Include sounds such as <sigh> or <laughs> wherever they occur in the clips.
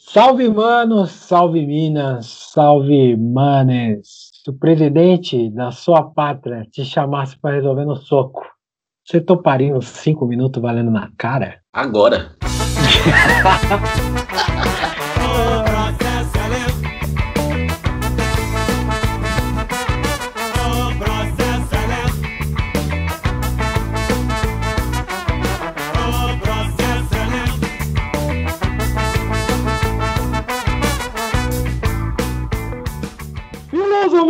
Salve, manos, salve, Minas, salve, manes. Se o presidente da sua pátria te chamasse para resolver no soco, você toparia uns cinco minutos valendo na cara? Agora. <laughs>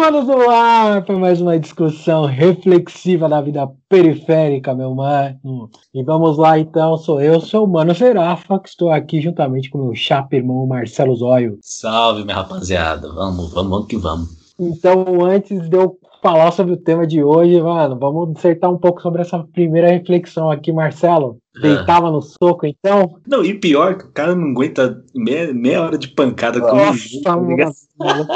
Humanos no ar para mais uma discussão reflexiva da vida periférica, meu mano. E vamos lá então, sou eu, sou o Mano Zerafa, que estou aqui juntamente com meu chapa irmão Marcelo Zóio. Salve, minha rapaziada. Vamos, vamos, vamos que vamos. Então, antes de eu falar sobre o tema de hoje, mano, vamos dissertar um pouco sobre essa primeira reflexão aqui, Marcelo. É. Deitava no soco, então? Não, e pior, que o cara não aguenta meia, meia hora de pancada Nossa, mano,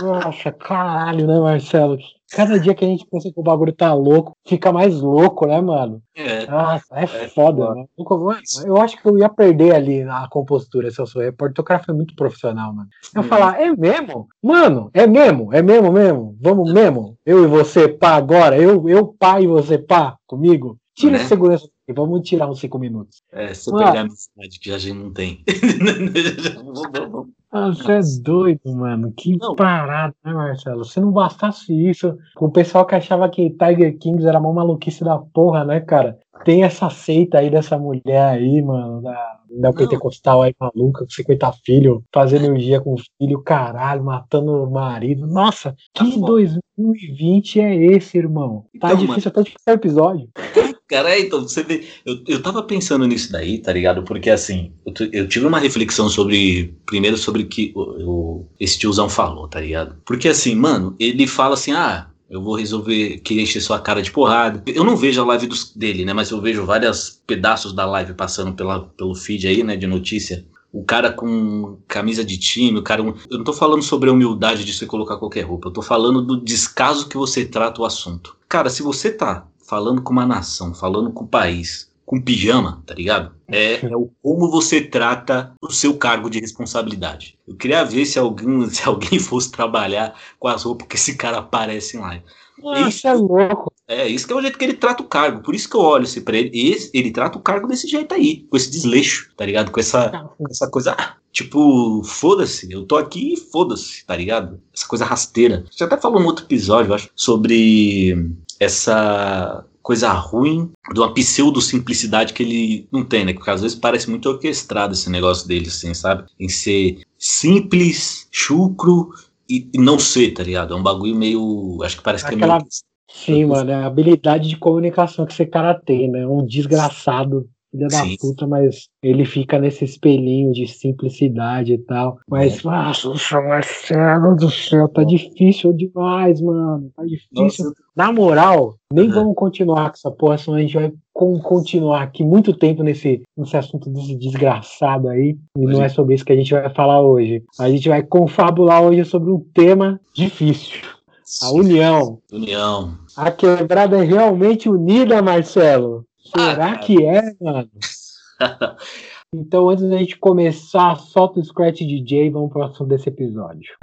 nossa, caralho, né, Marcelo? Cada dia que a gente pensa que o bagulho tá louco, fica mais louco, né, mano? É. Nossa, é, é foda, foda. né? Eu acho que eu ia perder ali a compostura se eu sou repórter. O cara foi muito profissional, mano. Eu ia falar, é mesmo? Mano, é mesmo? É mesmo mesmo? Vamos mesmo? Eu e você, pá, agora? Eu, eu pá e você, pá, comigo? Tira né? a segurança e vamos tirar uns cinco minutos. É, se eu pegar a amizade que a gente não tem. <laughs> Ah, você é doido, mano. Que não. parada, né, Marcelo? Se não bastasse isso, o pessoal que achava que Tiger Kings era uma maluquice da porra, né, cara? Tem essa seita aí dessa mulher aí, mano, da, da pentecostal aí maluca, com 50 filhos, fazendo energia com o filho, caralho, matando o marido. Nossa, que tá 2020 é esse, irmão? Tá então, difícil mano. até de passar episódio. Cara, é, então, você vê, eu, eu tava pensando nisso daí, tá ligado? Porque assim, eu, eu tive uma reflexão sobre, primeiro sobre que o, o, esse tiozão falou, tá ligado? Porque assim, mano, ele fala assim, ah, eu vou resolver querer encher sua cara de porrada. Eu não vejo a live dos, dele, né? Mas eu vejo vários pedaços da live passando pela, pelo feed aí, né? De notícia. O cara com camisa de time, o cara. Eu não tô falando sobre a humildade de você colocar qualquer roupa. Eu tô falando do descaso que você trata o assunto. Cara, se você tá falando com uma nação, falando com o país, com pijama, tá ligado? É, é, o como você trata o seu cargo de responsabilidade. Eu queria ver se alguém, <laughs> se alguém fosse trabalhar com as roupas que esse cara aparece lá. Ah, isso é louco. É, isso que é o jeito que ele trata o cargo. Por isso que eu olho assim pra ele. Esse, ele trata o cargo desse jeito aí, com esse desleixo, tá ligado? Com essa, tá. com essa coisa, ah, tipo, foda-se, eu tô aqui e foda-se, tá ligado? Essa coisa rasteira. Você até falou no outro episódio, eu acho, sobre essa coisa ruim de uma pseudo-simplicidade que ele não tem, né? Porque às vezes parece muito orquestrado esse negócio dele, assim, sabe? Em ser simples, chucro e, e não ser, tá ligado? É um bagulho meio. Acho que parece Aquela... que é meio. Sim, mano, é a habilidade de comunicação que esse cara tem, né? Um desgraçado filha da Sim. puta, mas ele fica nesse espelhinho de simplicidade e tal. Mas, é. nossa, Marcelo do céu, tá difícil demais, mano. Tá difícil. Nossa. Na moral, nem vamos continuar com essa porra, senão a gente vai continuar aqui muito tempo nesse, nesse assunto desse desgraçado aí. E não é sobre isso que a gente vai falar hoje. A gente vai confabular hoje sobre um tema difícil. A união. União. A quebrada é realmente unida, Marcelo. Será ah, que é, mano? <laughs> então, antes da gente começar, solta o Scratch DJ e vamos pro assunto desse episódio.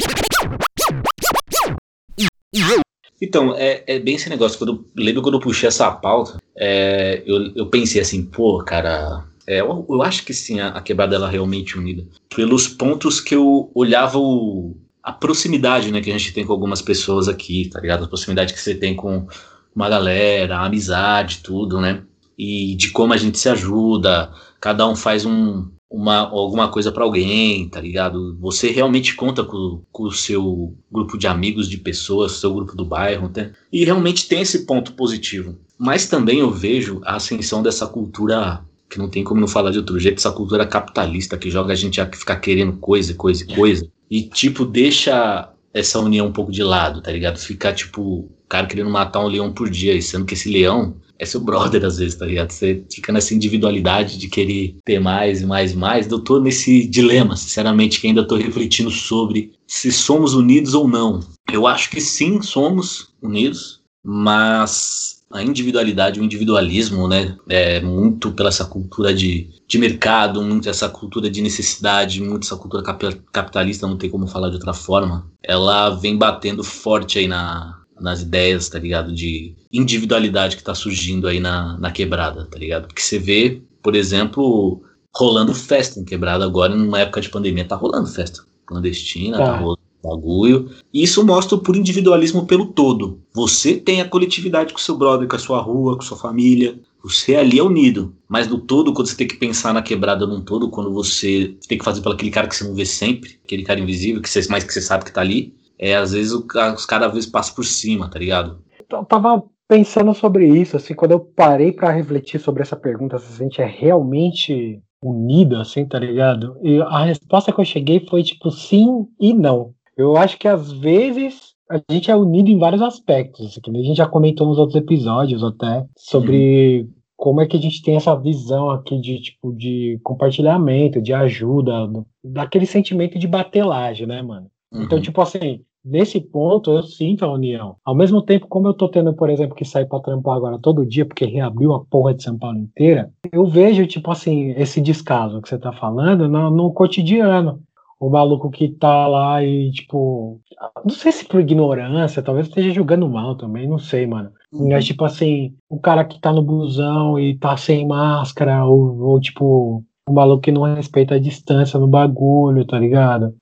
Então, é, é bem esse negócio. Quando lembro quando eu puxei essa pauta, é, eu, eu pensei assim, pô, cara, é, eu, eu, acho que sim, a, a, quebrada ela é realmente unida. Pelos pontos que eu olhava o, a proximidade né, que a gente tem com algumas pessoas aqui, tá ligado? A proximidade que você tem com uma galera, a amizade, tudo, né? E de como a gente se ajuda, cada um faz um, uma, alguma coisa para alguém, tá ligado? Você realmente conta com, com, o seu grupo de amigos, de pessoas, seu grupo do bairro, né? e realmente tem esse ponto positivo. Mas também eu vejo a ascensão dessa cultura, que não tem como não falar de outro jeito, essa cultura capitalista que joga a gente a ficar querendo coisa, coisa e coisa, e tipo, deixa essa união um pouco de lado, tá ligado? Ficar tipo, o cara querendo matar um leão por dia, sendo que esse leão é seu brother às vezes, tá ligado? Você fica nessa individualidade de querer ter mais e mais e mais. Eu tô nesse dilema, sinceramente, que ainda tô refletindo sobre se somos unidos ou não. Eu acho que sim, somos unidos, mas a individualidade, o individualismo, né, é muito pela essa cultura de, de mercado, muito essa cultura de necessidade, muito essa cultura capitalista, não tem como falar de outra forma, ela vem batendo forte aí na, nas ideias, tá ligado, de individualidade que tá surgindo aí na, na quebrada, tá ligado? Porque você vê, por exemplo, rolando festa em quebrada agora, numa época de pandemia, tá rolando festa clandestina, tá, tá rolando bagulho. E isso mostra o puro individualismo pelo todo. Você tem a coletividade com seu brother, com a sua rua, com sua família. Você ali é unido. Mas no todo, quando você tem que pensar na quebrada num todo, quando você tem que fazer pelo aquele cara que você não vê sempre, aquele cara invisível, que você, mais que você sabe que tá ali, é às vezes o, os caras às vezes passam por cima, tá ligado? Eu tava pensando sobre isso, assim, quando eu parei para refletir sobre essa pergunta, se a gente é realmente unido, assim, tá ligado? E a resposta que eu cheguei foi tipo sim e não. Eu acho que às vezes a gente é unido em vários aspectos. Assim, a gente já comentou nos outros episódios até sobre como é que a gente tem essa visão aqui de tipo de compartilhamento, de ajuda, daquele sentimento de batelagem, né, mano? Então, uhum. Então, tipo assim, nesse ponto eu sinto a união. Ao mesmo tempo, como eu tô tendo, por exemplo, que sair para trampar agora todo dia, porque reabriu a porra de São Paulo inteira, eu vejo, tipo assim, esse descaso que você tá falando no, no cotidiano o maluco que tá lá e, tipo, não sei se por ignorância, talvez esteja jogando mal também, não sei, mano. Uhum. Mas, tipo assim, o cara que tá no busão e tá sem máscara, ou, ou tipo, o maluco que não respeita a distância no bagulho, tá ligado?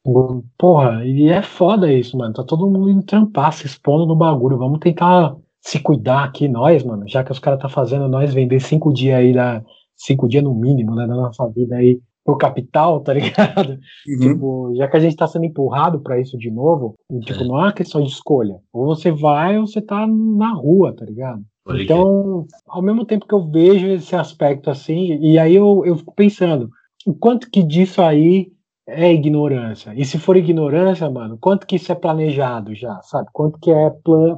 Porra, e é foda isso, mano. Tá todo mundo indo trampar, se expondo no bagulho. Vamos tentar se cuidar aqui, nós, mano. Já que os caras tá fazendo nós vender cinco dias aí da. Cinco dias no mínimo, né, da nossa vida aí pro capital, tá <laughs> ligado? Uhum. Tipo, já que a gente tá sendo empurrado para isso de novo, tipo, é. não é uma questão de escolha. Ou você vai ou você tá na rua, tá ligado? Então, ao mesmo tempo que eu vejo esse aspecto assim, e aí eu, eu fico pensando, o quanto que disso aí é ignorância? E se for ignorância, mano, quanto que isso é planejado já, sabe? Quanto que é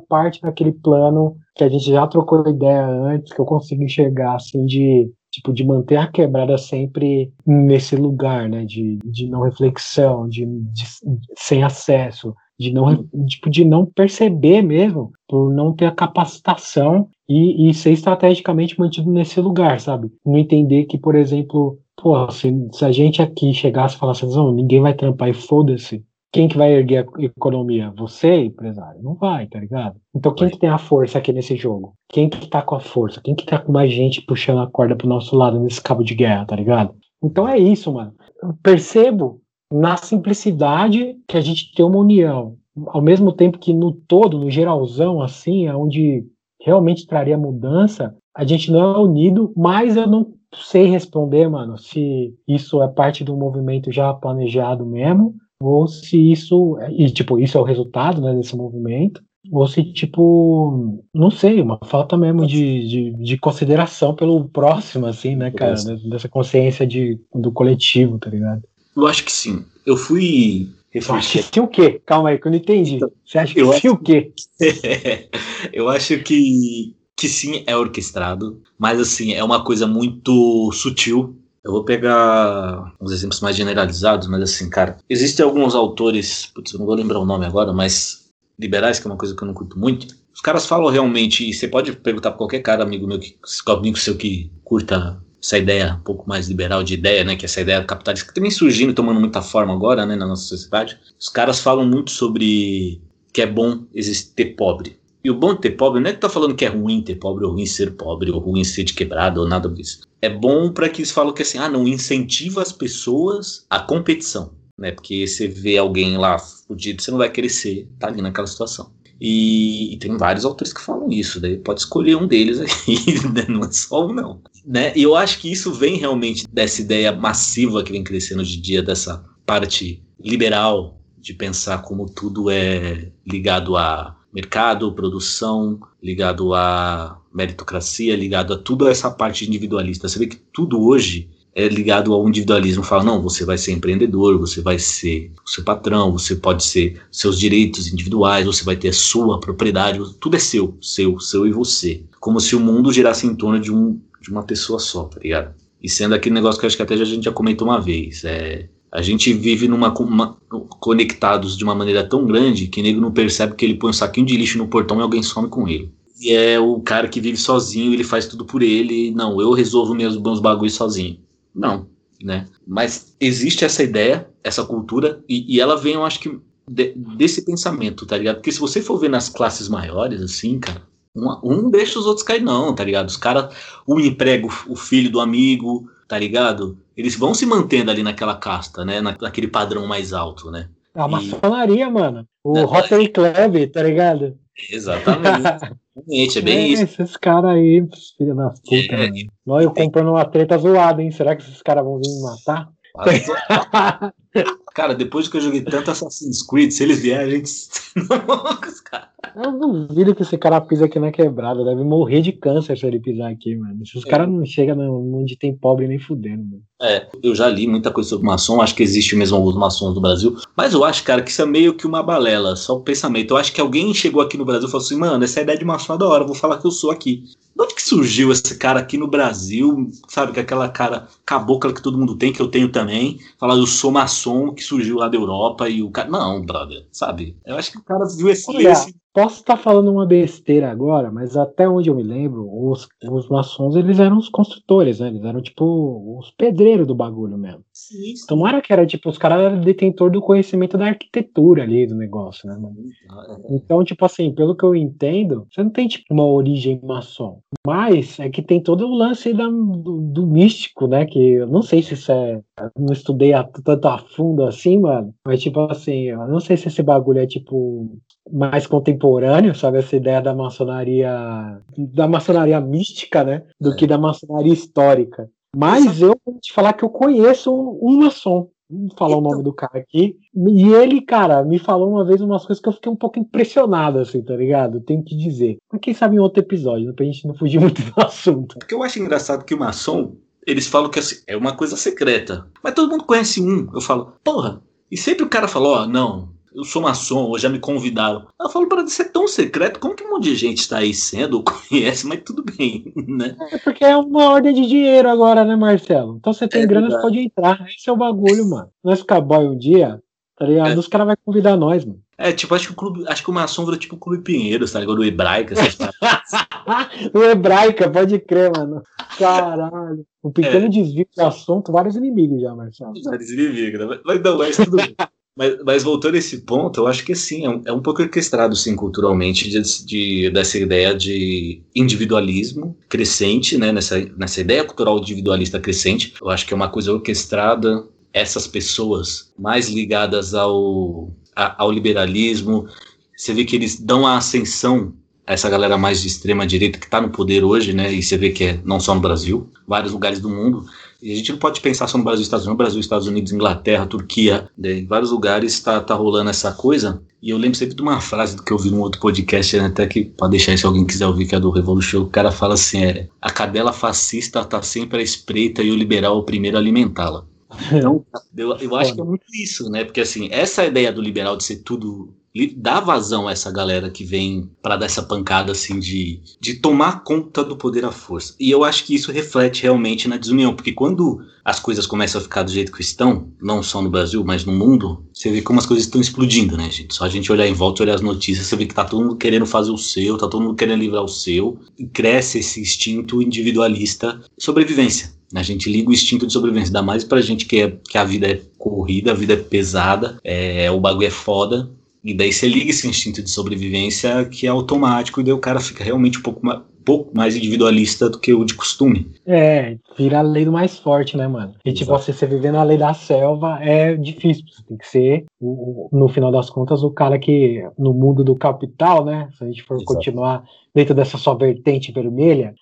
parte daquele plano que a gente já trocou ideia antes, que eu consigo enxergar assim de tipo, de manter a quebrada sempre nesse lugar, né, de, de não reflexão, de, de sem acesso, de não, tipo, de não perceber mesmo, por não ter a capacitação e, e ser estrategicamente mantido nesse lugar, sabe? Não entender que, por exemplo, pô, se, se a gente aqui chegasse e falasse, não, ninguém vai trampar e foda-se, quem que vai erguer a economia? Você, empresário? Não vai, tá ligado? Então quem que tem a força aqui nesse jogo? Quem que tá com a força? Quem que tá com mais gente puxando a corda pro nosso lado nesse cabo de guerra, tá ligado? Então é isso, mano. Eu percebo na simplicidade que a gente tem uma união. Ao mesmo tempo que no todo, no geralzão, assim, é onde realmente traria mudança, a gente não é unido, mas eu não sei responder, mano, se isso é parte do movimento já planejado mesmo, ou se isso, e tipo, isso é o resultado né, desse movimento, ou se, tipo, não sei, uma falta mesmo de, de, de consideração pelo próximo, assim, né, cara, dessa consciência de, do coletivo, tá ligado? Eu acho que sim. Eu fui refletir. Sim o quê? Calma aí, que eu não entendi. Você acha que eu sim acho... o quê? <laughs> eu acho que, que sim, é orquestrado, mas assim, é uma coisa muito sutil eu vou pegar uns exemplos mais generalizados, mas assim, cara, existem alguns autores, putz, eu não vou lembrar o nome agora, mas liberais, que é uma coisa que eu não curto muito. Os caras falam realmente, e você pode perguntar pra qualquer cara, amigo meu, que, amigo seu que curta essa ideia um pouco mais liberal de ideia, né, que essa ideia capitalista que também surgindo, tomando muita forma agora, né, na nossa sociedade. Os caras falam muito sobre que é bom existir pobre. E o bom de ter pobre não é que tá falando que é ruim ter pobre, ou ruim ser pobre, ou ruim ser de quebrado, ou nada disso. É bom para que eles falam que assim, ah, não incentiva as pessoas à competição, né? Porque você vê alguém lá fudido, você não vai ser, tá ali naquela situação. E, e, tem vários autores que falam isso, daí pode escolher um deles aí, <laughs> né? não é só um não. Né? E eu acho que isso vem realmente dessa ideia massiva que vem crescendo hoje em dia, dessa parte liberal de pensar como tudo é ligado a mercado, produção, ligado à meritocracia, ligado a tudo essa parte individualista. Você vê que tudo hoje é ligado ao individualismo. Fala, não, você vai ser empreendedor, você vai ser o seu patrão, você pode ser seus direitos individuais, você vai ter a sua propriedade, tudo é seu, seu, seu e você. Como se o mundo girasse em torno de, um, de uma pessoa só, tá ligado? E sendo aquele negócio que acho que até a gente já comentou uma vez, é a gente vive numa uma, conectados de uma maneira tão grande que nego não percebe que ele põe um saquinho de lixo no portão e alguém some com ele. e é o cara que vive sozinho, ele faz tudo por ele. Não, eu resolvo meus bons bagulhos sozinho. Não, né? Mas existe essa ideia, essa cultura, e, e ela vem, eu acho que, de, desse pensamento, tá ligado? Porque se você for ver nas classes maiores, assim, cara, um, um deixa os outros cair, não, tá ligado? Os caras, um emprega o filho do amigo, tá ligado? Eles vão se mantendo ali naquela casta, né? naquele padrão mais alto, né? É a maçonaria, mano. O é, Rotary Club, tá ligado? Exatamente. <laughs> é bem é, isso. Esses caras aí, filha da puta, é, mano. Nós eu comprando uma treta zoada, hein? Será que esses caras vão vir me matar? <laughs> Cara, depois que eu joguei tanto Assassin's Creed, se eles vierem, a gente. <laughs> cara. Eu duvido que esse cara pisa aqui na quebrada. Deve morrer de câncer se ele pisar aqui, mano. Esses é. caras não chegam onde tem pobre nem fudendo, mano. É, eu já li muita coisa sobre maçom, acho que existe mesmo os maçons do Brasil, mas eu acho, cara, que isso é meio que uma balela, só o pensamento. Eu acho que alguém chegou aqui no Brasil e falou assim, mano, essa ideia de maçom é da hora, vou falar que eu sou aqui. De onde que surgiu esse cara aqui no Brasil, sabe, com aquela cara cabocla que todo mundo tem, que eu tenho também, falar eu sou maçom, que surgiu lá da Europa e o cara... Não, brother, sabe? Eu acho que o cara viu esse... Olha, esse Posso estar falando uma besteira agora, mas até onde eu me lembro, os, os maçons eles eram os construtores, né? Eles eram tipo os pedreiros do bagulho mesmo. Sim, sim. Não era que era tipo, os caras eram detentor do conhecimento da arquitetura ali do negócio, né, mano? É. Então, tipo assim, pelo que eu entendo, você não tem tipo uma origem maçom. Mas é que tem todo o lance da, do, do, místico, né? Que eu não sei se isso é. Não estudei a, tanto a fundo assim, mano. Mas, tipo assim, eu não sei se esse bagulho é tipo mais contemporâneo, sabe? Essa ideia da maçonaria, da maçonaria mística, né? Do é. que da maçonaria histórica. Mas eu vou te falar que eu conheço um, um maçom. Vou falar então... o nome do cara aqui. E ele, cara, me falou uma vez umas coisas que eu fiquei um pouco impressionado, assim, tá ligado? Tenho que dizer. Mas quem sabe em outro episódio, pra gente não fugir <laughs> muito do assunto. Porque eu acho engraçado que o maçom, eles falam que assim, é uma coisa secreta. Mas todo mundo conhece um. Eu falo, porra. E sempre o cara falou, ó, oh, não, eu sou maçom, ou já me convidaram. Eu falo, para ser tão secreto, como que um monte de gente está aí sendo, ou <laughs> conhece, mas tudo bem, né? É porque é uma ordem de dinheiro agora, né, Marcelo? Então você tem é grana, você pode entrar. Esse é o bagulho, mano. Nós ficar boy um dia, tá ligado? É. Os caras vão convidar nós, mano. É, tipo, acho que o clube, acho que o maçom virou tipo o Clube Pinheiros, tá ligado? O Hebraica, O Hebraica, pode crer, mano. Caralho. Um pequeno é. desvio de assunto, vários inimigos já, Marcelo. Vários inimigos, né? Mas não, mas tudo bem. <laughs> Mas, mas, voltando a esse ponto, eu acho que sim, é um, é um pouco orquestrado, sim, culturalmente, de, de, dessa ideia de individualismo crescente, né, nessa, nessa ideia cultural individualista crescente. Eu acho que é uma coisa orquestrada, essas pessoas mais ligadas ao, a, ao liberalismo, você vê que eles dão a ascensão essa galera mais de extrema direita que está no poder hoje, né, e você vê que é não só no Brasil, vários lugares do mundo, e a gente não pode pensar só no Brasil, Estados Unidos, Brasil, Estados Unidos, Inglaterra, Turquia, né? em vários lugares está tá rolando essa coisa. E eu lembro sempre de uma frase que eu vi num outro podcast, né, até que pode deixar aí se alguém quiser ouvir, que é do Revolution, o cara fala assim: é, a cadela fascista está sempre à espreita e o liberal é o primeiro a alimentá-la. <laughs> Então, eu, eu acho que é muito isso, né? Porque assim, essa ideia do liberal de ser tudo dá vazão a essa galera que vem para dar essa pancada assim de, de tomar conta do poder à força. E eu acho que isso reflete realmente na desunião, porque quando as coisas começam a ficar do jeito que estão, não só no Brasil, mas no mundo, você vê como as coisas estão explodindo, né, gente? Só a gente olhar em volta olhar as notícias, você vê que tá todo mundo querendo fazer o seu, tá todo mundo querendo livrar o seu, e cresce esse instinto individualista, sobrevivência. A gente liga o instinto de sobrevivência, dá mais pra gente que, é, que a vida é corrida, a vida é pesada, é, o bagulho é foda, e daí você liga esse instinto de sobrevivência que é automático, e daí o cara fica realmente um pouco mais, pouco mais individualista do que o de costume. É, vira a lei do mais forte, né, mano? E tipo, você, você viver na lei da selva é difícil. Você tem que ser, no final das contas, o cara que, no mundo do capital, né? Se a gente for Exato. continuar dentro dessa sua vertente vermelha,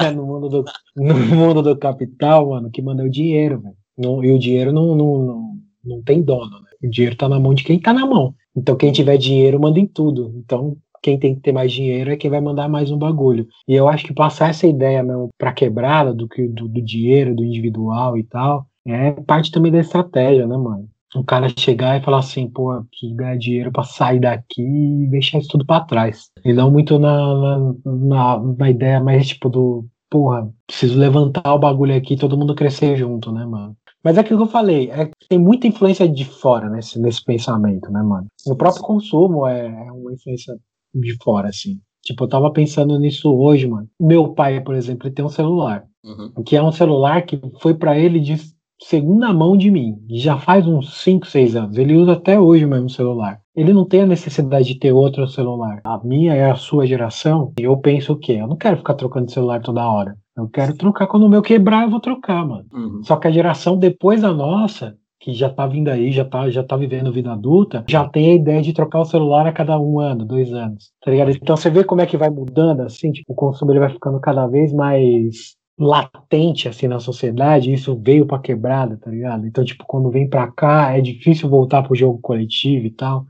é, no, mundo do, no mundo do capital, mano, que manda o dinheiro, velho. E o dinheiro não, não, não, não tem dono, né? O dinheiro tá na mão de quem tá na mão. Então, quem tiver dinheiro manda em tudo. Então, quem tem que ter mais dinheiro é quem vai mandar mais um bagulho. E eu acho que passar essa ideia mesmo pra quebrada do, do, do dinheiro, do individual e tal, é parte também da estratégia, né, mano? O cara chegar e falar assim, pô, preciso ganhar dinheiro pra sair daqui e deixar isso tudo pra trás. E não muito na, na, na ideia mais tipo do, porra, preciso levantar o bagulho aqui e todo mundo crescer junto, né, mano? Mas é aquilo que eu falei, é, tem muita influência de fora nesse, nesse pensamento, né, mano? O próprio consumo é, é uma influência de fora, assim. Tipo, eu tava pensando nisso hoje, mano. Meu pai, por exemplo, ele tem um celular. Uhum. Que é um celular que foi para ele de segunda mão de mim. Já faz uns 5, 6 anos. Ele usa até hoje o mesmo celular. Ele não tem a necessidade de ter outro celular. A minha é a sua geração. E eu penso o quê? Eu não quero ficar trocando celular toda hora. Eu quero trocar quando o meu quebrar, eu vou trocar, mano. Uhum. Só que a geração depois da nossa, que já tá vindo aí, já tá, já tá vivendo vida adulta, já tem a ideia de trocar o celular a cada um ano, dois anos. Tá ligado? Então você vê como é que vai mudando, assim, tipo, o consumo ele vai ficando cada vez mais latente assim na sociedade, isso veio para quebrada, tá ligado? Então, tipo, quando vem para cá, é difícil voltar pro jogo coletivo e tal.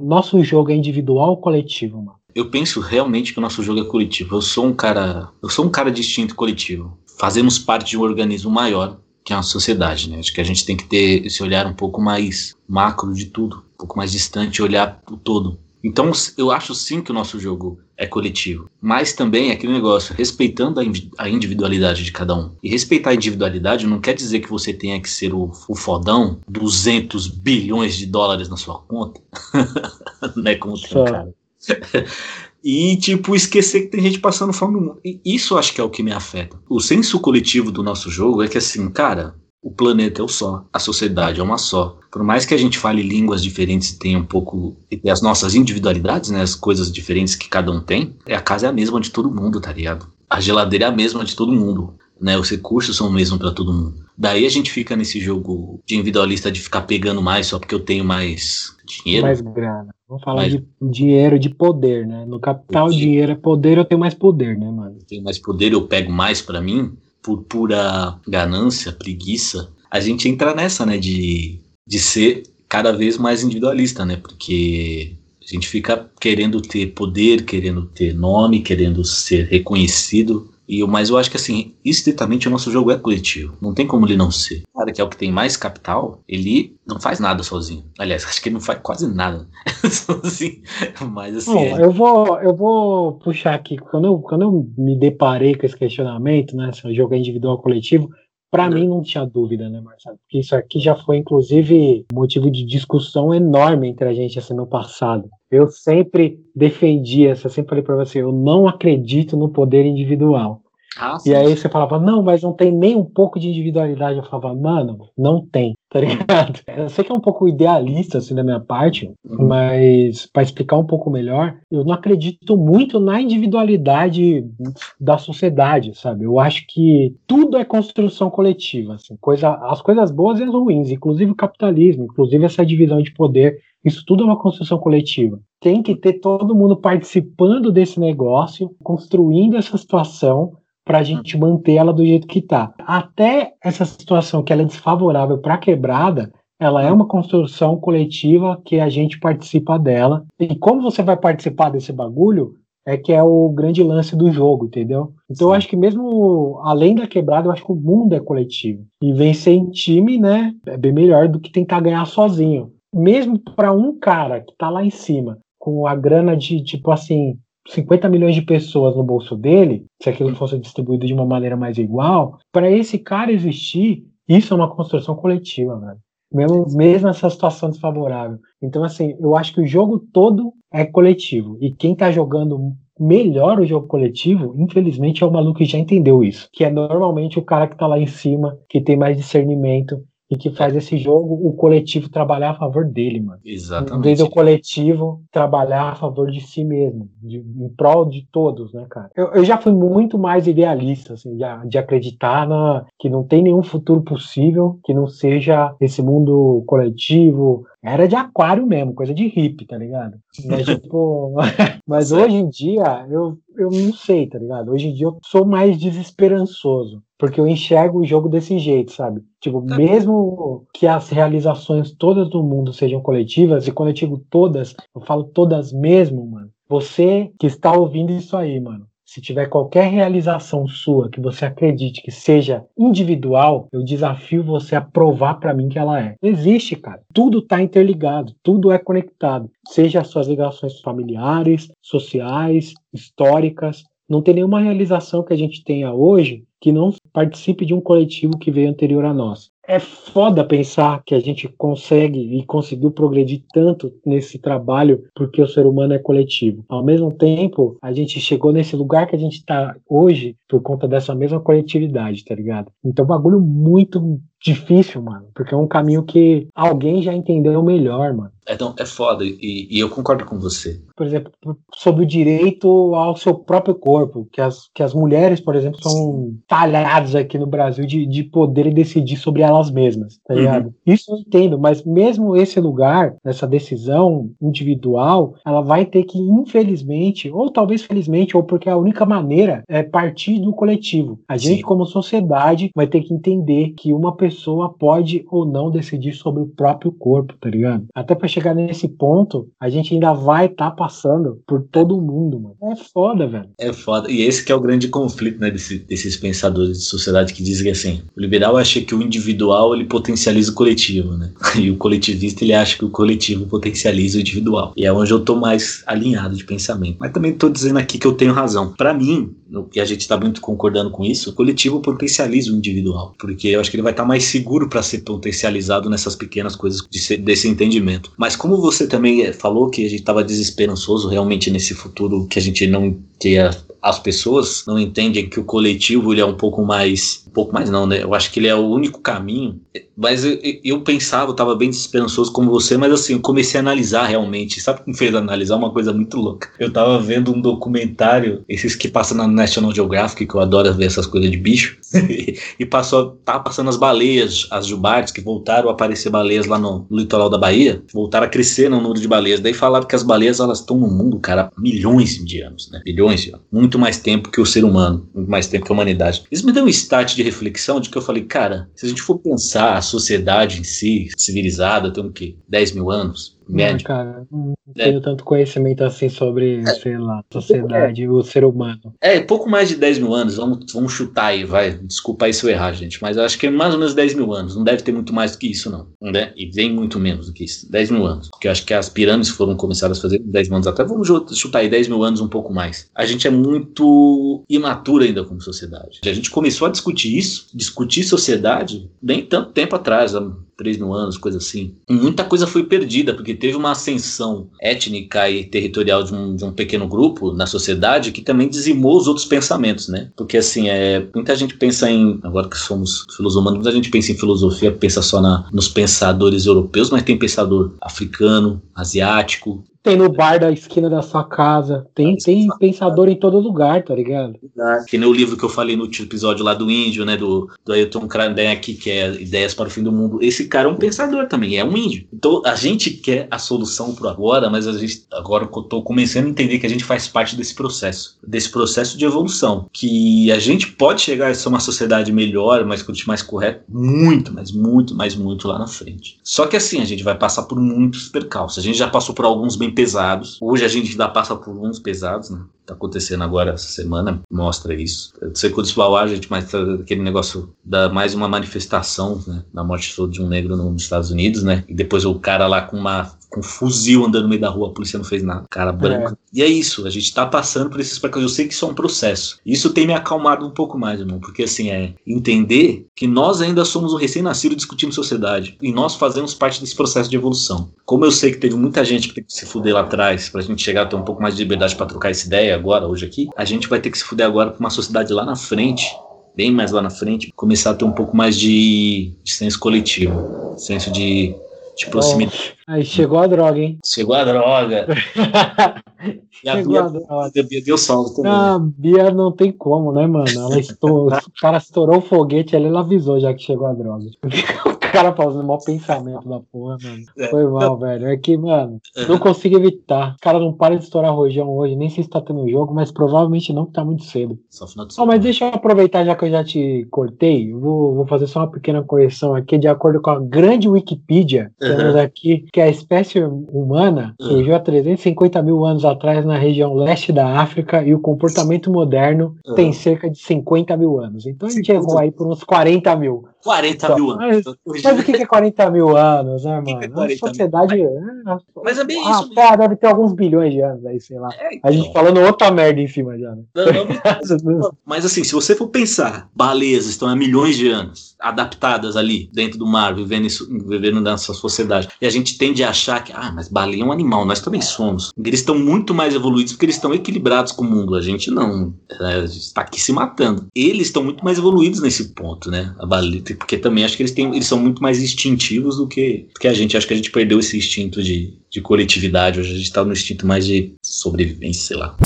Nosso jogo é individual ou coletivo, mano? Eu penso realmente que o nosso jogo é coletivo. Eu sou um cara, eu sou um cara distinto coletivo. Fazemos parte de um organismo maior que é uma sociedade, né? Acho que a gente tem que ter esse olhar um pouco mais macro de tudo, um pouco mais distante, olhar o todo. Então, eu acho sim que o nosso jogo é coletivo, mas também é aquele negócio, respeitando a individualidade de cada um. E respeitar a individualidade não quer dizer que você tenha que ser o, o fodão, 200 bilhões de dólares na sua conta, <laughs> né? Como tem cara. E, tipo, esquecer que tem gente passando fome. E isso acho que é o que me afeta. O senso coletivo do nosso jogo é que, assim, cara, o planeta é o só, a sociedade é uma só. Por mais que a gente fale línguas diferentes e tenha um pouco e as nossas individualidades, né, as coisas diferentes que cada um tem, a casa é a mesma de todo mundo, tá ligado? A geladeira é a mesma de todo mundo, né? Os recursos são o mesmo para todo mundo. Daí a gente fica nesse jogo de individualista de ficar pegando mais só porque eu tenho mais dinheiro. Mais grana. Vamos falar mais... de dinheiro, de poder, né? No capital, dinheiro é poder, eu tenho mais poder, né, mano? Eu tenho mais poder, eu pego mais para mim por pura ganância, preguiça, a gente entra nessa, né, de, de ser cada vez mais individualista, né, porque a gente fica querendo ter poder, querendo ter nome, querendo ser reconhecido, e, mas eu acho que, assim, estritamente o nosso jogo é coletivo. Não tem como ele não ser. O cara que é o que tem mais capital, ele não faz nada sozinho. Aliás, <laughs> acho que ele não faz quase nada <laughs> sozinho. Mas, assim. Bom, é... eu, vou, eu vou puxar aqui. Quando eu, quando eu me deparei com esse questionamento, né? Se o jogo é individual ou coletivo, para mim não tinha dúvida, né, Marcelo? Porque isso aqui já foi, inclusive, motivo de discussão enorme entre a gente assim, no passado. Eu sempre defendi essa, sempre falei para você, eu não acredito no poder individual. Ah, e aí você falava, não, mas não tem nem um pouco de individualidade. Eu falava, mano, não tem, <laughs> tá ligado? Eu sei que é um pouco idealista, assim, da minha parte, uhum. mas para explicar um pouco melhor, eu não acredito muito na individualidade da sociedade, sabe? Eu acho que tudo é construção coletiva, assim, coisa, as coisas boas e as ruins, inclusive o capitalismo, inclusive essa divisão de poder isso tudo é uma construção coletiva. Tem que ter todo mundo participando desse negócio, construindo essa situação para a gente manter ela do jeito que está. Até essa situação que ela é desfavorável para a quebrada, ela é uma construção coletiva que a gente participa dela. E como você vai participar desse bagulho, é que é o grande lance do jogo, entendeu? Então Sim. eu acho que mesmo além da quebrada, eu acho que o mundo é coletivo. E vencer em time, né, é bem melhor do que tentar ganhar sozinho mesmo para um cara que está lá em cima, com a grana de, tipo assim, 50 milhões de pessoas no bolso dele, se aquilo fosse distribuído de uma maneira mais igual, para esse cara existir, isso é uma construção coletiva, velho. Mesmo, mesmo essa situação desfavorável. Então, assim, eu acho que o jogo todo é coletivo. E quem está jogando melhor o jogo coletivo, infelizmente, é o maluco que já entendeu isso. Que é normalmente o cara que está lá em cima, que tem mais discernimento e que faz esse jogo o coletivo trabalhar a favor dele, mano. Exatamente. Em vez do coletivo trabalhar a favor de si mesmo, de, em prol de todos, né, cara? Eu, eu já fui muito mais idealista, assim, de, de acreditar na, que não tem nenhum futuro possível que não seja esse mundo coletivo, era de aquário mesmo, coisa de hippie, tá ligado? Mas, <laughs> tipo, <laughs> mas hoje em dia, eu, eu não sei, tá ligado? Hoje em dia eu sou mais desesperançoso, porque eu enxergo o jogo desse jeito, sabe? Tipo, tá. mesmo que as realizações todas do mundo sejam coletivas, e quando eu digo todas, eu falo todas mesmo, mano. Você que está ouvindo isso aí, mano, se tiver qualquer realização sua que você acredite que seja individual, eu desafio você a provar para mim que ela é. Existe, cara. Tudo está interligado, tudo é conectado. Seja as suas ligações familiares, sociais, históricas. Não tem nenhuma realização que a gente tenha hoje que não participe de um coletivo que veio anterior a nós. É foda pensar que a gente consegue e conseguiu progredir tanto nesse trabalho porque o ser humano é coletivo. Ao mesmo tempo, a gente chegou nesse lugar que a gente está hoje por conta dessa mesma coletividade, tá ligado? Então, bagulho muito difícil, mano, porque é um caminho que alguém já entendeu melhor, mano. É, então, é foda, e, e, eu concordo com você. Por exemplo, sobre o direito ao seu próprio corpo, que as, que as mulheres, por exemplo, são talhadas aqui no Brasil de, de poderem decidir sobre elas mesmas, tá uhum. ligado? Uhum. Isso eu entendo, mas mesmo esse lugar, essa decisão individual, ela vai ter que, infelizmente, ou talvez felizmente, ou porque a única maneira é partir do coletivo. A gente, Sim. como sociedade, vai ter que entender que uma pessoa pode ou não decidir sobre o próprio corpo, tá ligado? Até pra chegar nesse ponto, a gente ainda vai estar tá passando por todo mundo, mano. É foda, velho. É foda. E esse que é o grande conflito, né, desse, desses pensadores de sociedade que dizem assim, o liberal acha que o individual ele potencializa o coletivo, né? <laughs> E o coletivista ele acha que o coletivo potencializa o individual. E é onde eu tô mais alinhado de pensamento. Mas também tô dizendo aqui que eu tenho razão. Para mim, e a gente tá muito concordando com isso, o coletivo potencializa o individual, porque eu acho que ele vai estar tá mais seguro para ser potencializado nessas pequenas coisas de, desse entendimento. Mas como você também eh, falou que a gente estava desesperançoso realmente nesse futuro que a gente não que as pessoas não entendem que o coletivo ele é um pouco mais um pouco mais não, né? Eu acho que ele é o único caminho. Mas eu, eu pensava, estava bem desesperançoso como você, mas assim, eu comecei a analisar realmente. Sabe o que me fez analisar uma coisa muito louca? Eu estava vendo um documentário, esses que passam na National Geographic, que eu adoro ver essas coisas de bicho, <laughs> e passou, tá passando as baleias, as jubartes, que voltaram a aparecer baleias lá no, no litoral da Bahia, voltaram a crescer no número de baleias. Daí falaram que as baleias elas estão no mundo, cara, milhões de anos, né? Milhões de anos. Muito mais tempo que o ser humano, muito mais tempo que a humanidade. Isso me deu um start de reflexão de que eu falei, cara, se a gente for pensar a sociedade em si, civilizada, tem o quê? 10 mil anos? Médio. Não, cara, não é. tenho tanto conhecimento assim sobre, é. sei lá, sociedade e o ser humano. É, pouco mais de 10 mil anos, vamos, vamos chutar aí, vai. Desculpa aí se eu errar, gente, mas eu acho que é mais ou menos 10 mil anos. Não deve ter muito mais do que isso, não. Né? E vem muito menos do que isso. 10 mil anos. Porque eu acho que as pirâmides foram começadas a fazer 10 mil anos até. Vamos chutar aí 10 mil anos, um pouco mais. A gente é muito imaturo ainda como sociedade. A gente começou a discutir isso, discutir sociedade, nem tanto tempo atrás, 3 mil anos, coisa assim. Muita coisa foi perdida, porque teve uma ascensão étnica e territorial de um, de um pequeno grupo na sociedade que também dizimou os outros pensamentos, né? Porque assim, é, muita gente pensa em, agora que somos filosofanos, muita gente pensa em filosofia, pensa só na, nos pensadores europeus, mas tem pensador africano, asiático, tem no bar da esquina da sua casa. Tem, tem pensador em todo lugar, tá ligado? Que nem o livro que eu falei no episódio lá do índio, né? Do, do Ailton Kardec, que é Ideias para o Fim do Mundo. Esse cara é um pensador também, é um índio. Então a gente quer a solução pro agora, mas a gente agora eu tô começando a entender que a gente faz parte desse processo. Desse processo de evolução. Que a gente pode chegar a ser uma sociedade melhor, mais, mais correta, muito, mas muito, mas muito lá na frente. Só que assim, a gente vai passar por muitos percalços. A gente já passou por alguns bem pesados. Hoje a gente ainda passa por uns pesados, né? Tá acontecendo agora essa semana, mostra isso. O a gente, mas tá aquele negócio da mais uma manifestação, né? Da morte de um negro nos Estados Unidos, né? E depois o cara lá com uma com um fuzil andando no meio da rua, a polícia não fez nada, cara branco. É. E é isso, a gente tá passando por esses percalços. Eu sei que isso é um processo. Isso tem me acalmado um pouco mais, irmão, porque assim, é entender que nós ainda somos um recém-nascido discutindo sociedade e nós fazemos parte desse processo de evolução. Como eu sei que teve muita gente que teve que se fuder lá atrás pra gente chegar a ter um pouco mais de liberdade para trocar essa ideia agora, hoje aqui, a gente vai ter que se fuder agora pra uma sociedade lá na frente bem mais lá na frente, começar a ter um pouco mais de, de senso coletivo, senso de de proximidade. Oh, aí chegou a droga, hein? Chegou a droga. <laughs> e a Bia, a droga. A Bia deu salvo também. A Bia não tem como, né, mano? Ela estourou, <laughs> o cara estourou o foguete ali, ela avisou já que chegou a droga. <laughs> cara fazendo o maior pensamento da porra, mano. É. Foi mal, velho. É que, mano, não consigo evitar. Os caras não param de estourar rojão hoje, nem sei se tá tendo jogo, mas provavelmente não, que tá muito cedo. Só final de semana. Oh, mas deixa eu aproveitar, já que eu já te cortei, vou, vou fazer só uma pequena correção aqui, de acordo com a grande Wikipedia, uhum. temos aqui que a espécie humana uhum. surgiu há 350 mil anos atrás na região leste da África e o comportamento moderno uhum. tem cerca de 50 mil anos. Então a gente errou aí por uns 40 mil. 40 mil anos. Mas, mas, o que é 40 mil anos, né, <laughs> mano? Que que é a sociedade. Mil? É, mas é bem ah, isso. Deve ter alguns bilhões de anos aí, sei lá. É, então. A gente então. falando outra merda em cima já, né? Não, não, <laughs> mas assim, se você for pensar, baleias estão há milhões de anos, adaptadas ali, dentro do mar, vivendo, isso, vivendo nessa sociedade. E a gente tende a achar que, ah, mas baleia é um animal, nós também somos. Eles estão muito mais evoluídos porque eles estão equilibrados com o mundo. A gente não. É, a gente está aqui se matando. Eles estão muito mais evoluídos nesse ponto, né? A baleia, porque também acho que eles, têm, eles são muito mais instintivos do que, do que a gente. Acho que a gente perdeu esse instinto de, de coletividade. Hoje a gente está no instinto mais de sobrevivência, sei lá.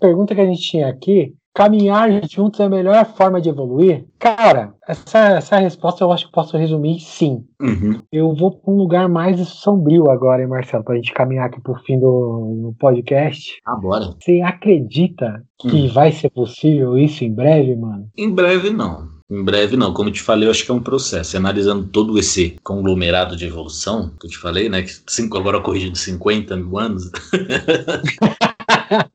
Pergunta que a gente tinha aqui caminhar juntos é a melhor forma de evoluir? Cara, essa, essa resposta eu acho que posso resumir sim. Uhum. Eu vou para um lugar mais sombrio agora, hein, Marcelo, para a gente caminhar aqui pro fim do, do podcast. Ah, bora. Você acredita que uhum. vai ser possível isso em breve, mano? Em breve não. Em breve não, como eu te falei, eu acho que é um processo. Analisando todo esse conglomerado de evolução que eu te falei, né? Que cinco, agora corrigindo 50 mil anos. <laughs>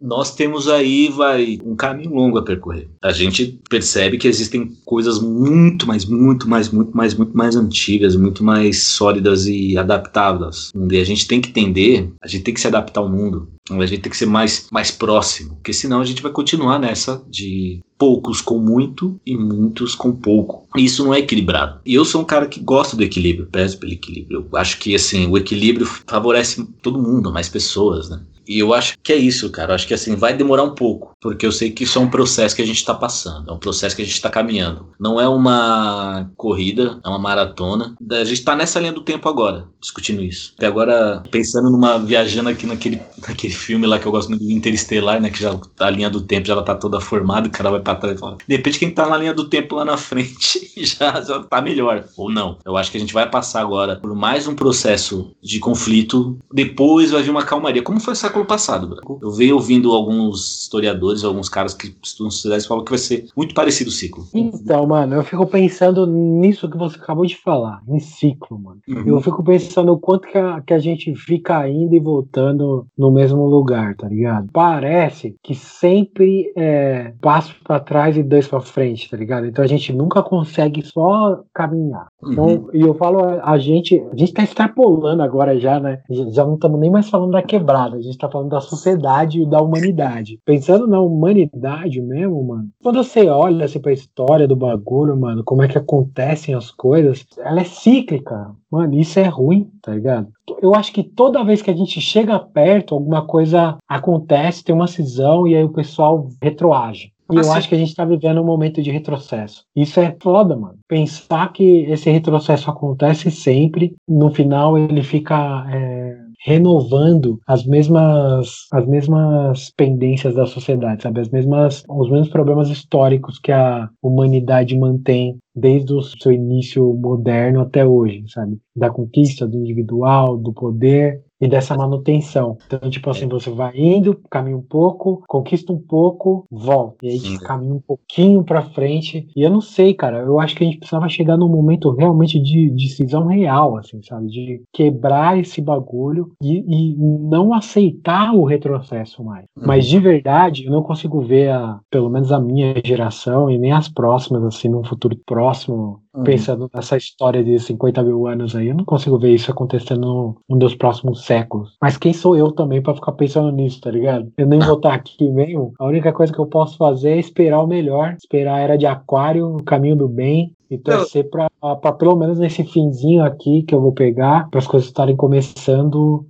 nós temos aí vai um caminho longo a percorrer. A gente percebe que existem coisas muito mais, muito mais, muito mais, muito mais antigas, muito mais sólidas e adaptáveis. E a gente tem que entender, a gente tem que se adaptar ao mundo. A gente tem que ser mais, mais próximo, porque senão a gente vai continuar nessa de poucos com muito e muitos com pouco. Isso não é equilibrado. E eu sou um cara que gosta do equilíbrio, peço pelo equilíbrio. Eu acho que assim, o equilíbrio favorece todo mundo, mais pessoas, né? E eu acho que é isso, cara. Eu acho que assim, vai demorar um pouco, porque eu sei que isso é um processo que a gente está passando, é um processo que a gente está caminhando. Não é uma corrida, é uma maratona. A gente está nessa linha do tempo agora, discutindo isso. E agora, pensando numa viajando aqui naquele, naquele filme lá que eu gosto muito do Interestelar, né? Que já a linha do tempo já ela tá toda formada, o cara vai para trás e fala. De quem tá na linha do tempo lá na frente <laughs> já, já tá melhor. Ou não. Eu acho que a gente vai passar agora por mais um processo de conflito. Depois vai vir uma calmaria. Como foi essa século passado. Eu venho ouvindo alguns historiadores, alguns caras que estudam sociedades falam que vai ser muito parecido o ciclo. Então, mano, eu fico pensando nisso que você acabou de falar, em ciclo, mano. Uhum. Eu fico pensando o quanto que a, que a gente fica indo e voltando no mesmo lugar, tá ligado? Parece que sempre é passo para trás e dois para frente, tá ligado? Então a gente nunca consegue só caminhar. Então, uhum. e eu falo, a gente, a gente tá extrapolando agora já, né? Já não estamos nem mais falando da quebrada, a gente tá falando da sociedade e da humanidade. Pensando na humanidade mesmo, mano, quando você olha assim, pra história do bagulho, mano, como é que acontecem as coisas, ela é cíclica. Mano, isso é ruim, tá ligado? Eu acho que toda vez que a gente chega perto, alguma coisa acontece, tem uma cisão e aí o pessoal retroage. E eu acho que a gente tá vivendo um momento de retrocesso. Isso é foda, mano. Pensar que esse retrocesso acontece sempre, no final ele fica. É renovando as mesmas as mesmas pendências da sociedade, sabe? As mesmas os mesmos problemas históricos que a humanidade mantém desde o seu início moderno até hoje, sabe? Da conquista do individual, do poder e dessa manutenção. Então, tipo assim, você vai indo, caminha um pouco, conquista um pouco, volta. E aí tipo, caminha um pouquinho pra frente. E eu não sei, cara, eu acho que a gente precisava chegar num momento realmente de decisão real, assim, sabe? De quebrar esse bagulho e, e não aceitar o retrocesso mais. Uhum. Mas de verdade, eu não consigo ver, a, pelo menos a minha geração e nem as próximas, assim, num futuro próximo, Uhum. Pensando nessa história de 50 mil anos aí, eu não consigo ver isso acontecendo num dos próximos séculos. Mas quem sou eu também para ficar pensando nisso, tá ligado? Eu nem vou estar aqui mesmo. A única coisa que eu posso fazer é esperar o melhor, esperar a era de aquário, o caminho do bem, e torcer para pelo menos nesse finzinho aqui que eu vou pegar, para as coisas estarem começando,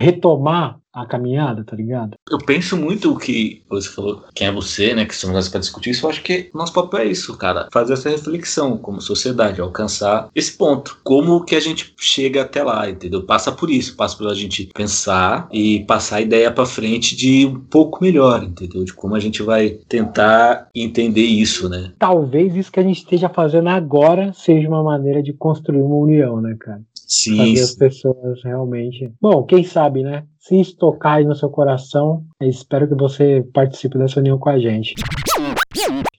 retomar a caminhada, tá ligado? Eu penso muito o que você falou, quem é você, né, que somos nós para discutir isso, eu acho que nosso papel é isso, cara, fazer essa reflexão como sociedade, alcançar esse ponto. Como que a gente chega até lá, entendeu? Passa por isso, passa pela gente pensar e passar a ideia para frente de um pouco melhor, entendeu? De como a gente vai tentar entender isso, né? Talvez isso que a gente esteja fazendo agora seja uma maneira de construir uma união, né, cara? Sim. Fazer as pessoas realmente. Bom, quem sabe, né? Se isso tocar aí no seu coração, espero que você participe dessa união com a gente.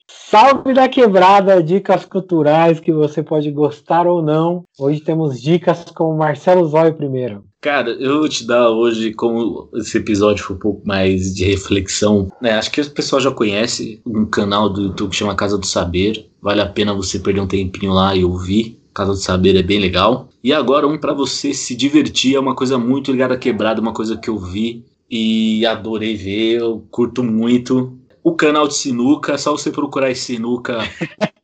Salve da quebrada, dicas culturais que você pode gostar ou não. Hoje temos dicas com o Marcelo Zóio primeiro. Cara, eu vou te dar hoje, como esse episódio foi um pouco mais de reflexão, né? Acho que o pessoal já conhece um canal do YouTube que chama Casa do Saber. Vale a pena você perder um tempinho lá e ouvir. Casa do Saber é bem legal. E agora um para você se divertir, é uma coisa muito ligada à quebrada, uma coisa que eu vi e adorei ver, eu curto muito o canal de sinuca, é só você procurar em sinuca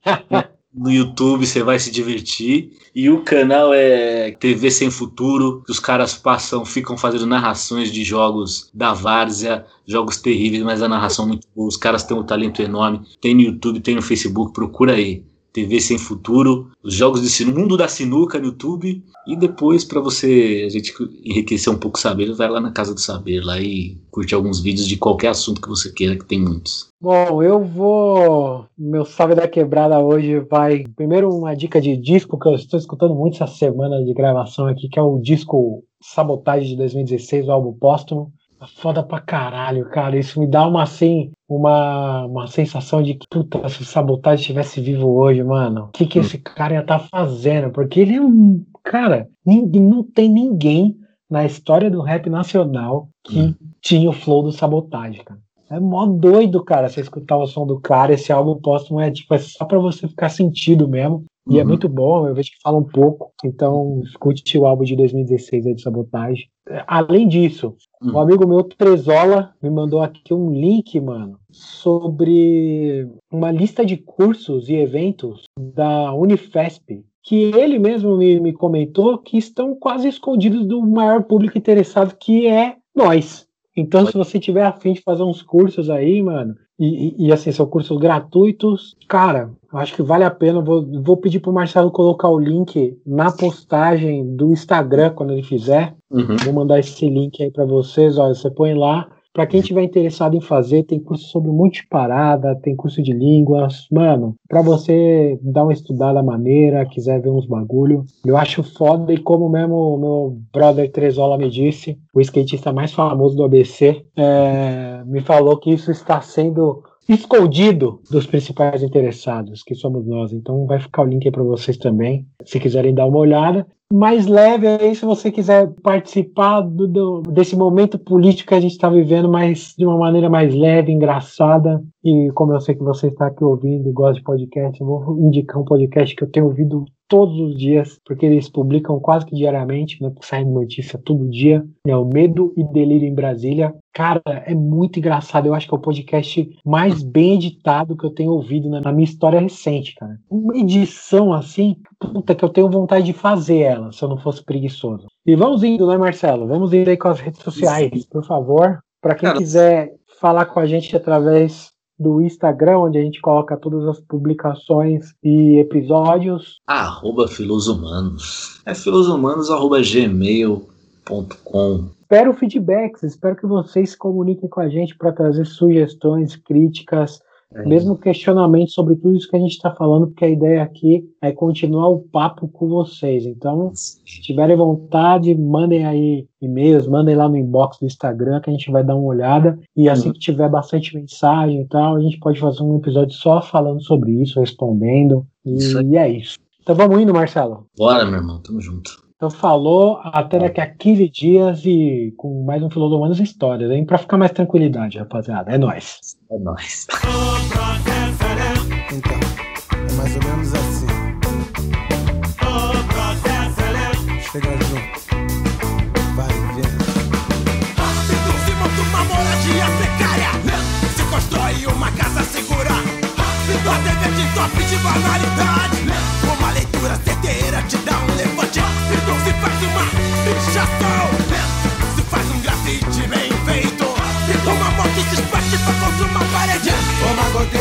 <laughs> no YouTube, você vai se divertir. E o canal é TV Sem Futuro, os caras passam, ficam fazendo narrações de jogos da várzea, jogos terríveis, mas a narração muito boa. Os caras têm um talento enorme. Tem no YouTube, tem no Facebook, procura aí. TV Sem Futuro, os jogos de sinuca, mundo da sinuca no YouTube. E depois, para você a gente enriquecer um pouco o saber, vai lá na Casa do Saber lá e curte alguns vídeos de qualquer assunto que você queira, que tem muitos. Bom, eu vou. Meu salve da quebrada hoje vai. Primeiro, uma dica de disco que eu estou escutando muito essa semana de gravação aqui, que é o disco Sabotage de 2016, o álbum póstumo. Tá foda pra caralho, cara. Isso me dá uma assim, uma, uma sensação de que, puta, se o Sabotagem estivesse vivo hoje, mano, o que, que esse cara ia estar tá fazendo? Porque ele é um. Cara, ninguém, não tem ninguém na história do rap nacional que hum. tinha o flow do Sabotagem, cara. É mó doido, cara, você escutar o som do cara. Esse álbum póstumo é tipo, é só pra você ficar sentido mesmo. E é uhum. é muito bom, eu vejo que fala um pouco. Então, escute o álbum de 2016 aí de Sabotagem. Além disso, uhum. um amigo meu, Trezola, me mandou aqui um link, mano, sobre uma lista de cursos e eventos da Unifesp, que ele mesmo me, me comentou que estão quase escondidos do maior público interessado, que é nós. Então, se você tiver afim de fazer uns cursos aí, mano, e, e, assim, são cursos gratuitos. Cara, acho que vale a pena. Vou, vou pedir pro Marcelo colocar o link na postagem do Instagram quando ele fizer. Uhum. Vou mandar esse link aí para vocês. Olha, você põe lá. Para quem tiver interessado em fazer, tem curso sobre multiparada, tem curso de línguas. Mano, para você dar uma estudada maneira, quiser ver uns bagulho, eu acho foda. E como mesmo o meu brother Trezola me disse, o skatista mais famoso do ABC, é, me falou que isso está sendo escondido dos principais interessados, que somos nós. Então vai ficar o link aí para vocês também, se quiserem dar uma olhada. Mais leve aí, se você quiser participar do, do, desse momento político que a gente está vivendo, mas de uma maneira mais leve, engraçada. E como eu sei que você está aqui ouvindo e gosta de podcast, eu vou indicar um podcast que eu tenho ouvido todos os dias, porque eles publicam quase que diariamente, né? Sai notícia todo dia. É o Medo e Delírio em Brasília. Cara, é muito engraçado. Eu acho que é o podcast mais bem editado que eu tenho ouvido na minha história recente, cara. Uma edição assim, puta, que eu tenho vontade de fazer ela, se eu não fosse preguiçoso. E vamos indo, né, Marcelo? Vamos indo aí com as redes sociais, por favor. Para quem cara, quiser falar com a gente através do Instagram, onde a gente coloca todas as publicações e episódios. Arroba Filosumanos. É filosumanos.gmail.com Espero feedbacks, espero que vocês se comuniquem com a gente para trazer sugestões, críticas, é. Mesmo questionamento sobre tudo isso que a gente está falando, porque a ideia aqui é continuar o papo com vocês. Então, se tiverem vontade, mandem aí e-mails, mandem lá no inbox do Instagram que a gente vai dar uma olhada. E assim uhum. que tiver bastante mensagem e tal, a gente pode fazer um episódio só falando sobre isso, respondendo. E, e é isso. Então vamos indo, Marcelo? Bora, meu irmão, tamo junto. Então falou, até daqui a 15 dias e com mais um Filodomanos Histórias, hein? Pra ficar mais tranquilidade, rapaziada. É nóis. É nóis. Então, é mais ou menos assim. Chega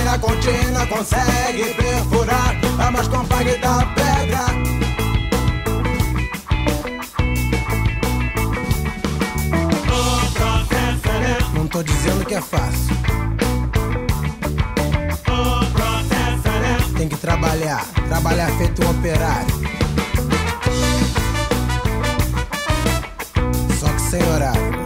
Goteira contínua consegue perfurar A mais compacta da pedra. Não tô dizendo que é fácil. Tem que trabalhar, trabalhar feito um operário. Sem horário.